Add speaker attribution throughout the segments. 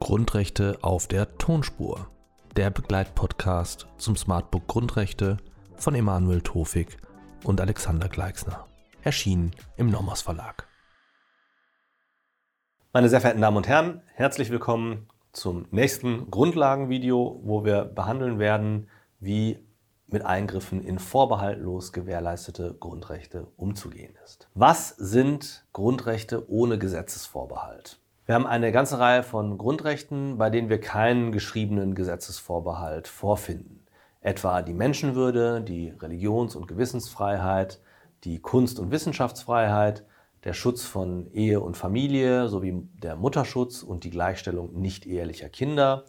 Speaker 1: Grundrechte auf der Tonspur. Der Begleitpodcast zum Smartbook Grundrechte von Emanuel Tofik und Alexander Gleixner. Erschienen im Nomos Verlag.
Speaker 2: Meine sehr verehrten Damen und Herren, herzlich willkommen zum nächsten Grundlagenvideo, wo wir behandeln werden, wie mit Eingriffen in vorbehaltlos gewährleistete Grundrechte umzugehen ist. Was sind Grundrechte ohne Gesetzesvorbehalt? Wir haben eine ganze Reihe von Grundrechten, bei denen wir keinen geschriebenen Gesetzesvorbehalt vorfinden. Etwa die Menschenwürde, die Religions- und Gewissensfreiheit, die Kunst- und Wissenschaftsfreiheit, der Schutz von Ehe und Familie sowie der Mutterschutz und die Gleichstellung nicht ehelicher Kinder,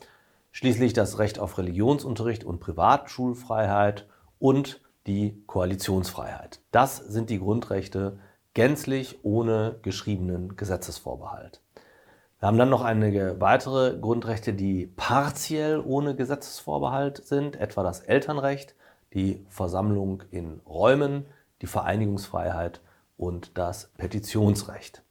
Speaker 2: schließlich das Recht auf Religionsunterricht und Privatschulfreiheit und die Koalitionsfreiheit. Das sind die Grundrechte gänzlich ohne geschriebenen Gesetzesvorbehalt. Wir haben dann noch einige weitere Grundrechte, die partiell ohne Gesetzesvorbehalt sind, etwa das Elternrecht, die Versammlung in Räumen, die Vereinigungsfreiheit und das Petitionsrecht.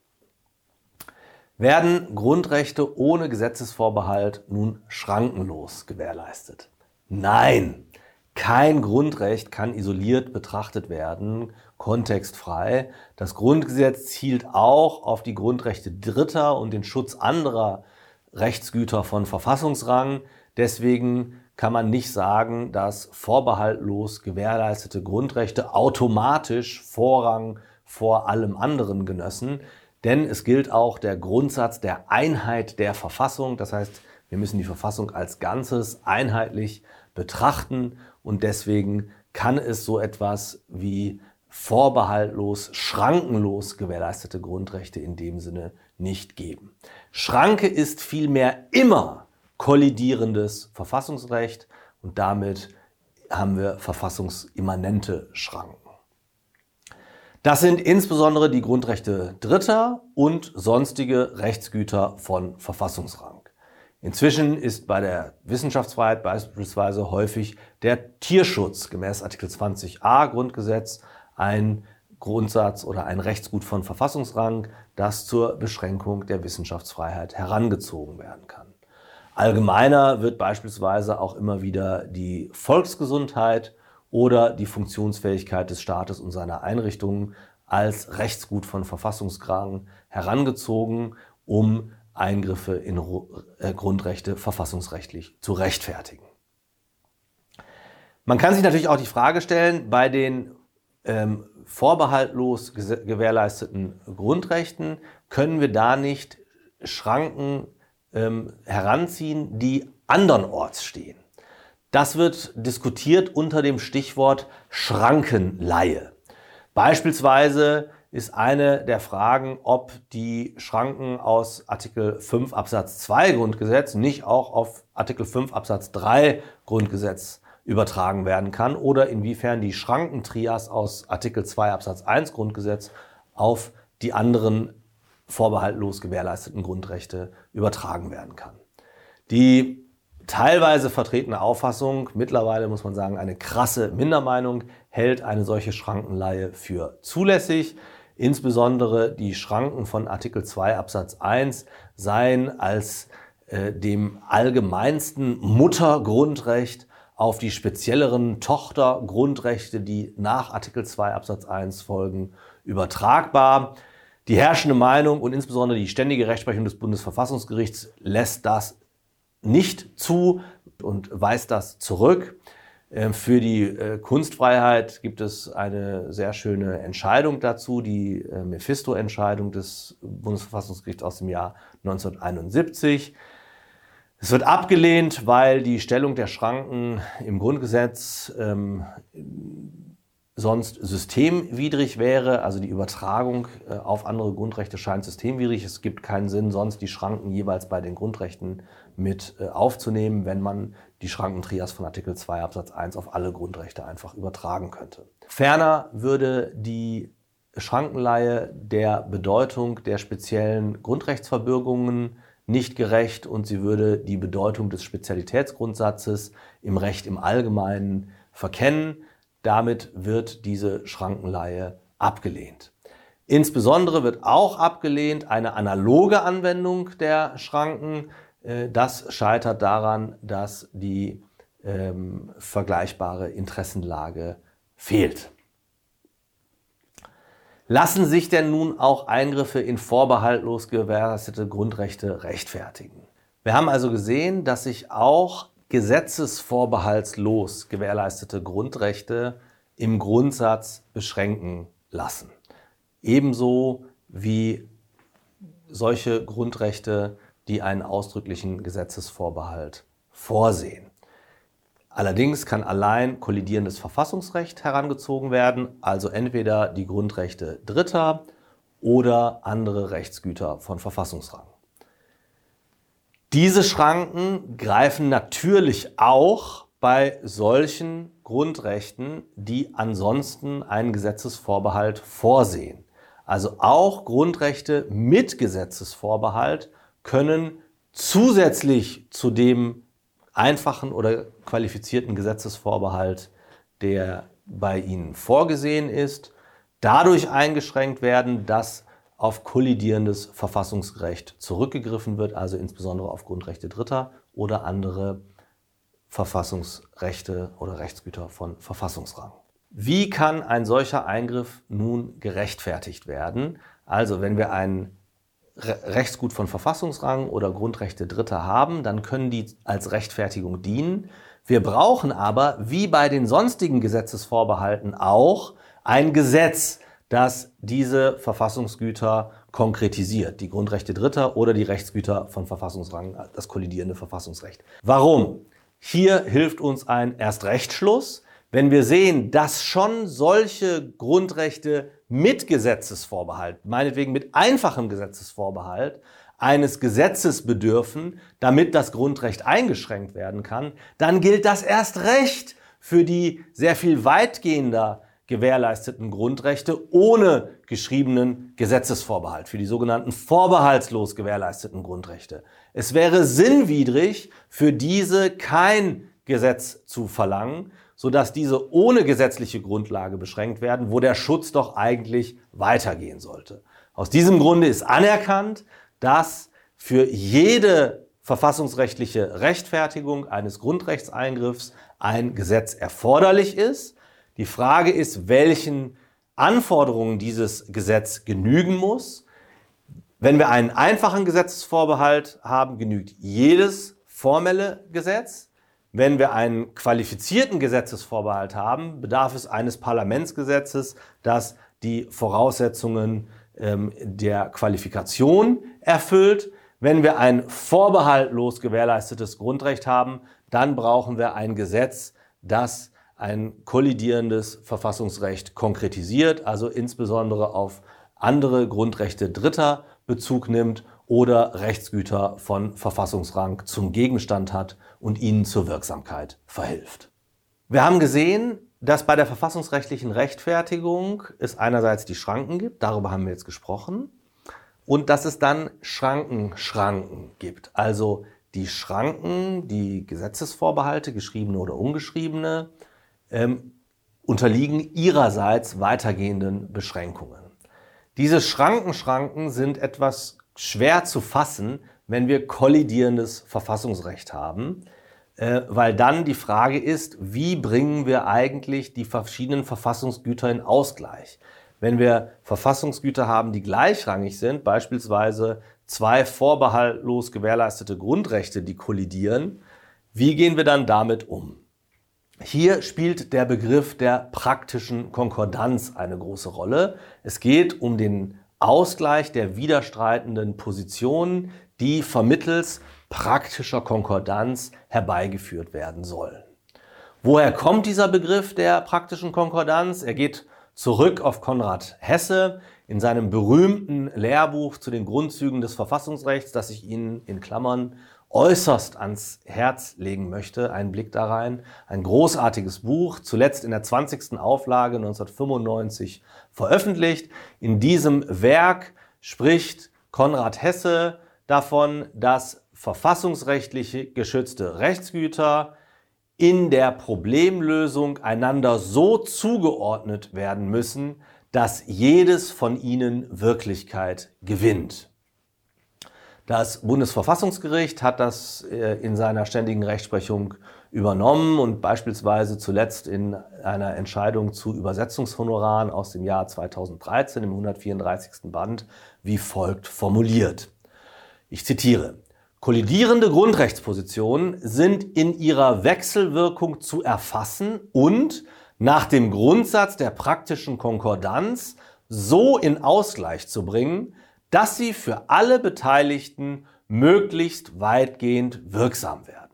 Speaker 2: Werden Grundrechte ohne Gesetzesvorbehalt nun schrankenlos gewährleistet? Nein, kein Grundrecht kann isoliert betrachtet werden, kontextfrei. Das Grundgesetz zielt auch auf die Grundrechte Dritter und den Schutz anderer Rechtsgüter von Verfassungsrang. Deswegen kann man nicht sagen, dass vorbehaltlos gewährleistete Grundrechte automatisch Vorrang vor allem anderen genössen, denn es gilt auch der Grundsatz der Einheit der Verfassung. Das heißt, wir müssen die Verfassung als Ganzes einheitlich betrachten und deswegen kann es so etwas wie vorbehaltlos, schrankenlos gewährleistete Grundrechte in dem Sinne nicht geben. Schranke ist vielmehr immer kollidierendes Verfassungsrecht und damit haben wir verfassungsimmanente Schranken. Das sind insbesondere die Grundrechte Dritter und sonstige Rechtsgüter von Verfassungsrang. Inzwischen ist bei der Wissenschaftsfreiheit beispielsweise häufig der Tierschutz gemäß Artikel 20a Grundgesetz ein Grundsatz oder ein Rechtsgut von Verfassungsrang, das zur Beschränkung der Wissenschaftsfreiheit herangezogen werden kann. Allgemeiner wird beispielsweise auch immer wieder die Volksgesundheit oder die Funktionsfähigkeit des Staates und seiner Einrichtungen als Rechtsgut von Verfassungsrang herangezogen, um Eingriffe in äh, Grundrechte verfassungsrechtlich zu rechtfertigen. Man kann sich natürlich auch die Frage stellen, bei den ähm, vorbehaltlos gewährleisteten Grundrechten können wir da nicht Schranken ähm, heranziehen, die andernorts stehen. Das wird diskutiert unter dem Stichwort Schrankenleihe. Beispielsweise ist eine der Fragen, ob die Schranken aus Artikel 5 Absatz 2 Grundgesetz nicht auch auf Artikel 5 Absatz 3 Grundgesetz übertragen werden kann oder inwiefern die Schrankentrias aus Artikel 2 Absatz 1 Grundgesetz auf die anderen vorbehaltlos gewährleisteten Grundrechte übertragen werden kann. Die teilweise vertretene Auffassung, mittlerweile muss man sagen eine krasse Mindermeinung, hält eine solche Schrankenleihe für zulässig. Insbesondere die Schranken von Artikel 2 Absatz 1 seien als äh, dem allgemeinsten Muttergrundrecht auf die spezielleren Tochtergrundrechte, die nach Artikel 2 Absatz 1 folgen, übertragbar. Die herrschende Meinung und insbesondere die ständige Rechtsprechung des Bundesverfassungsgerichts lässt das nicht zu und weist das zurück. Ähm, für die äh, Kunstfreiheit gibt es eine sehr schöne Entscheidung dazu, die äh, Mephisto-Entscheidung des Bundesverfassungsgerichts aus dem Jahr 1971. Es wird abgelehnt, weil die Stellung der Schranken im Grundgesetz ähm, sonst systemwidrig wäre. Also die Übertragung äh, auf andere Grundrechte scheint systemwidrig. Es gibt keinen Sinn, sonst die Schranken jeweils bei den Grundrechten mit äh, aufzunehmen, wenn man die Schrankentrias von Artikel 2 Absatz 1 auf alle Grundrechte einfach übertragen könnte. Ferner würde die Schrankenleihe der Bedeutung der speziellen Grundrechtsverbürgungen nicht gerecht und sie würde die Bedeutung des Spezialitätsgrundsatzes im Recht im Allgemeinen verkennen. Damit wird diese Schrankenleihe abgelehnt. Insbesondere wird auch abgelehnt eine analoge Anwendung der Schranken. Äh, das scheitert daran, dass die ähm, vergleichbare Interessenlage fehlt. Lassen sich denn nun auch Eingriffe in vorbehaltlos gewährleistete Grundrechte rechtfertigen? Wir haben also gesehen, dass sich auch gesetzesvorbehaltslos gewährleistete Grundrechte im Grundsatz beschränken lassen. Ebenso wie solche Grundrechte, die einen ausdrücklichen Gesetzesvorbehalt vorsehen. Allerdings kann allein kollidierendes Verfassungsrecht herangezogen werden, also entweder die Grundrechte Dritter oder andere Rechtsgüter von Verfassungsrang. Diese Schranken greifen natürlich auch bei solchen Grundrechten, die ansonsten einen Gesetzesvorbehalt vorsehen. Also auch Grundrechte mit Gesetzesvorbehalt können zusätzlich zu dem einfachen oder qualifizierten Gesetzesvorbehalt, der bei Ihnen vorgesehen ist, dadurch eingeschränkt werden, dass auf kollidierendes Verfassungsrecht zurückgegriffen wird, also insbesondere auf Grundrechte Dritter oder andere Verfassungsrechte oder Rechtsgüter von Verfassungsrang. Wie kann ein solcher Eingriff nun gerechtfertigt werden? Also wenn wir einen Rechtsgut von Verfassungsrang oder Grundrechte Dritter haben, dann können die als Rechtfertigung dienen. Wir brauchen aber, wie bei den sonstigen Gesetzesvorbehalten auch, ein Gesetz, das diese Verfassungsgüter konkretisiert, die Grundrechte Dritter oder die Rechtsgüter von Verfassungsrang, das kollidierende Verfassungsrecht. Warum? Hier hilft uns ein Erstrechtsschluss, wenn wir sehen, dass schon solche Grundrechte mit Gesetzesvorbehalt, meinetwegen mit einfachem Gesetzesvorbehalt, eines Gesetzes bedürfen, damit das Grundrecht eingeschränkt werden kann, dann gilt das erst recht für die sehr viel weitgehender gewährleisteten Grundrechte ohne geschriebenen Gesetzesvorbehalt, für die sogenannten vorbehaltslos gewährleisteten Grundrechte. Es wäre sinnwidrig, für diese kein Gesetz zu verlangen, sodass diese ohne gesetzliche Grundlage beschränkt werden, wo der Schutz doch eigentlich weitergehen sollte. Aus diesem Grunde ist anerkannt, dass für jede verfassungsrechtliche Rechtfertigung eines Grundrechtseingriffs ein Gesetz erforderlich ist. Die Frage ist, welchen Anforderungen dieses Gesetz genügen muss. Wenn wir einen einfachen Gesetzesvorbehalt haben, genügt jedes formelle Gesetz. Wenn wir einen qualifizierten Gesetzesvorbehalt haben, bedarf es eines Parlamentsgesetzes, das die Voraussetzungen ähm, der Qualifikation erfüllt. Wenn wir ein vorbehaltlos gewährleistetes Grundrecht haben, dann brauchen wir ein Gesetz, das ein kollidierendes Verfassungsrecht konkretisiert, also insbesondere auf andere Grundrechte Dritter Bezug nimmt oder Rechtsgüter von Verfassungsrang zum Gegenstand hat und ihnen zur Wirksamkeit verhilft. Wir haben gesehen, dass bei der verfassungsrechtlichen Rechtfertigung es einerseits die Schranken gibt, darüber haben wir jetzt gesprochen, und dass es dann Schrankenschranken gibt. Also die Schranken, die Gesetzesvorbehalte, geschriebene oder ungeschriebene, ähm, unterliegen ihrerseits weitergehenden Beschränkungen. Diese Schrankenschranken sind etwas schwer zu fassen, wenn wir kollidierendes Verfassungsrecht haben, äh, weil dann die Frage ist, wie bringen wir eigentlich die verschiedenen Verfassungsgüter in Ausgleich? Wenn wir Verfassungsgüter haben, die gleichrangig sind, beispielsweise zwei vorbehaltlos gewährleistete Grundrechte, die kollidieren, wie gehen wir dann damit um? Hier spielt der Begriff der praktischen Konkordanz eine große Rolle. Es geht um den Ausgleich der widerstreitenden Positionen, die vermittels praktischer Konkordanz herbeigeführt werden sollen. Woher kommt dieser Begriff der praktischen Konkordanz? Er geht zurück auf Konrad Hesse in seinem berühmten Lehrbuch zu den Grundzügen des Verfassungsrechts, das ich Ihnen in Klammern äußerst ans Herz legen möchte. Ein Blick da rein. Ein großartiges Buch, zuletzt in der 20. Auflage 1995 veröffentlicht. In diesem Werk spricht Konrad Hesse davon, dass verfassungsrechtlich geschützte Rechtsgüter in der Problemlösung einander so zugeordnet werden müssen, dass jedes von ihnen Wirklichkeit gewinnt. Das Bundesverfassungsgericht hat das äh, in seiner ständigen Rechtsprechung übernommen und beispielsweise zuletzt in einer Entscheidung zu Übersetzungshonoraren aus dem Jahr 2013 im 134. Band wie folgt formuliert. Ich zitiere. Kollidierende Grundrechtspositionen sind in ihrer Wechselwirkung zu erfassen und nach dem Grundsatz der praktischen Konkordanz so in Ausgleich zu bringen, dass sie für alle Beteiligten möglichst weitgehend wirksam werden.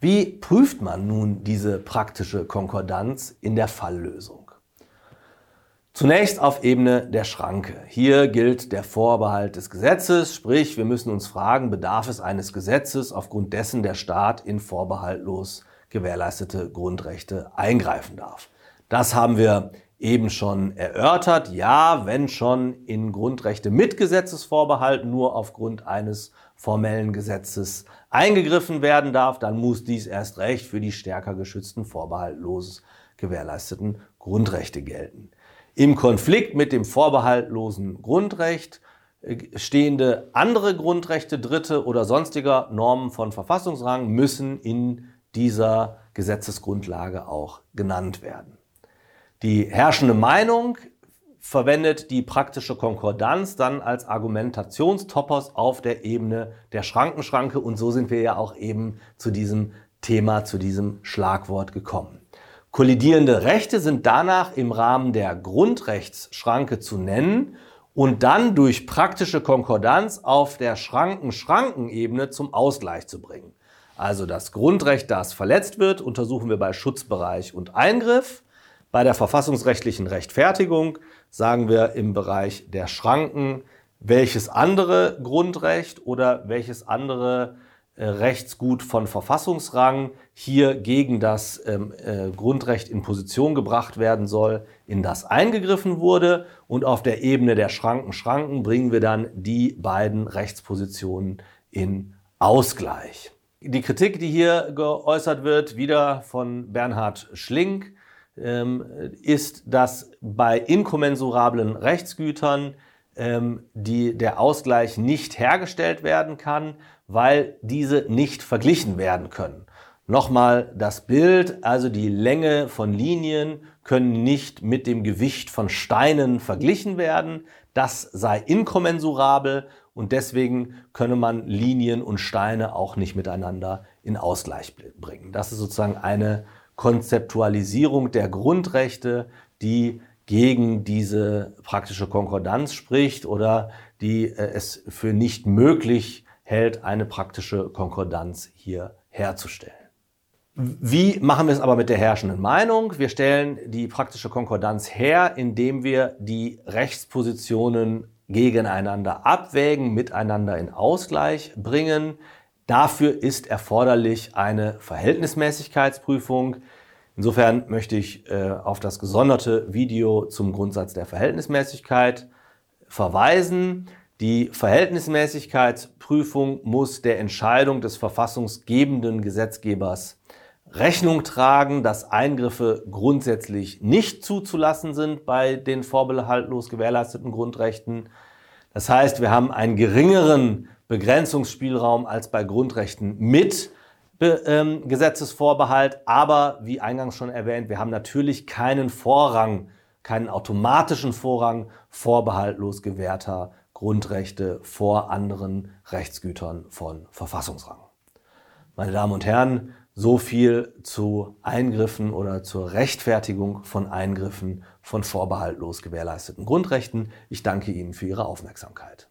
Speaker 2: Wie prüft man nun diese praktische Konkordanz in der Falllösung? Zunächst auf Ebene der Schranke. Hier gilt der Vorbehalt des Gesetzes, sprich wir müssen uns fragen, bedarf es eines Gesetzes, aufgrund dessen der Staat in vorbehaltlos gewährleistete Grundrechte eingreifen darf. Das haben wir eben schon erörtert. Ja, wenn schon in Grundrechte mit Gesetzesvorbehalt nur aufgrund eines formellen Gesetzes eingegriffen werden darf, dann muss dies erst recht für die stärker geschützten, vorbehaltlos gewährleisteten Grundrechte gelten. Im Konflikt mit dem vorbehaltlosen Grundrecht äh, stehende andere Grundrechte, dritte oder sonstiger Normen von Verfassungsrang müssen in dieser Gesetzesgrundlage auch genannt werden. Die herrschende Meinung verwendet die praktische Konkordanz dann als Argumentationstoppers auf der Ebene der Schrankenschranke und so sind wir ja auch eben zu diesem Thema, zu diesem Schlagwort gekommen. Kollidierende Rechte sind danach im Rahmen der Grundrechtsschranke zu nennen und dann durch praktische Konkordanz auf der Schranken-Schrankenebene zum Ausgleich zu bringen. Also das Grundrecht, das verletzt wird, untersuchen wir bei Schutzbereich und Eingriff. Bei der verfassungsrechtlichen Rechtfertigung sagen wir im Bereich der Schranken, welches andere Grundrecht oder welches andere äh, Rechtsgut von Verfassungsrang hier gegen das ähm, äh, Grundrecht in Position gebracht werden soll, in das eingegriffen wurde. Und auf der Ebene der Schranken Schranken bringen wir dann die beiden Rechtspositionen in Ausgleich. Die Kritik, die hier geäußert wird, wieder von Bernhard Schlink, ist, dass bei inkommensurablen Rechtsgütern ähm, die, der Ausgleich nicht hergestellt werden kann, weil diese nicht verglichen werden können. Nochmal das Bild, also die Länge von Linien können nicht mit dem Gewicht von Steinen verglichen werden. Das sei inkommensurabel und deswegen könne man Linien und Steine auch nicht miteinander in Ausgleich bringen. Das ist sozusagen eine Konzeptualisierung der Grundrechte, die gegen diese praktische Konkordanz spricht oder die äh, es für nicht möglich hält, eine praktische Konkordanz hier herzustellen. Wie machen wir es aber mit der herrschenden Meinung? Wir stellen die praktische Konkordanz her, indem wir die Rechtspositionen gegeneinander abwägen, miteinander in Ausgleich bringen. Dafür ist erforderlich eine Verhältnismäßigkeitsprüfung. Insofern möchte ich äh, auf das gesonderte Video zum Grundsatz der Verhältnismäßigkeit verweisen. Die Verhältnismäßigkeitsprüfung muss der Entscheidung des verfassungsgebenden Gesetzgebers Rechnung tragen, dass Eingriffe grundsätzlich nicht zuzulassen sind bei den vorbehaltlos gewährleisteten Grundrechten. Das heißt, wir haben einen geringeren Begrenzungsspielraum als bei Grundrechten mit ähm, Gesetzesvorbehalt. Aber wie eingangs schon erwähnt, wir haben natürlich keinen Vorrang, keinen automatischen Vorrang vorbehaltlos gewährter Grundrechte vor anderen Rechtsgütern von Verfassungsrang. Meine Damen und Herren, so viel zu Eingriffen oder zur Rechtfertigung von Eingriffen von vorbehaltlos gewährleisteten Grundrechten. Ich danke Ihnen für Ihre Aufmerksamkeit.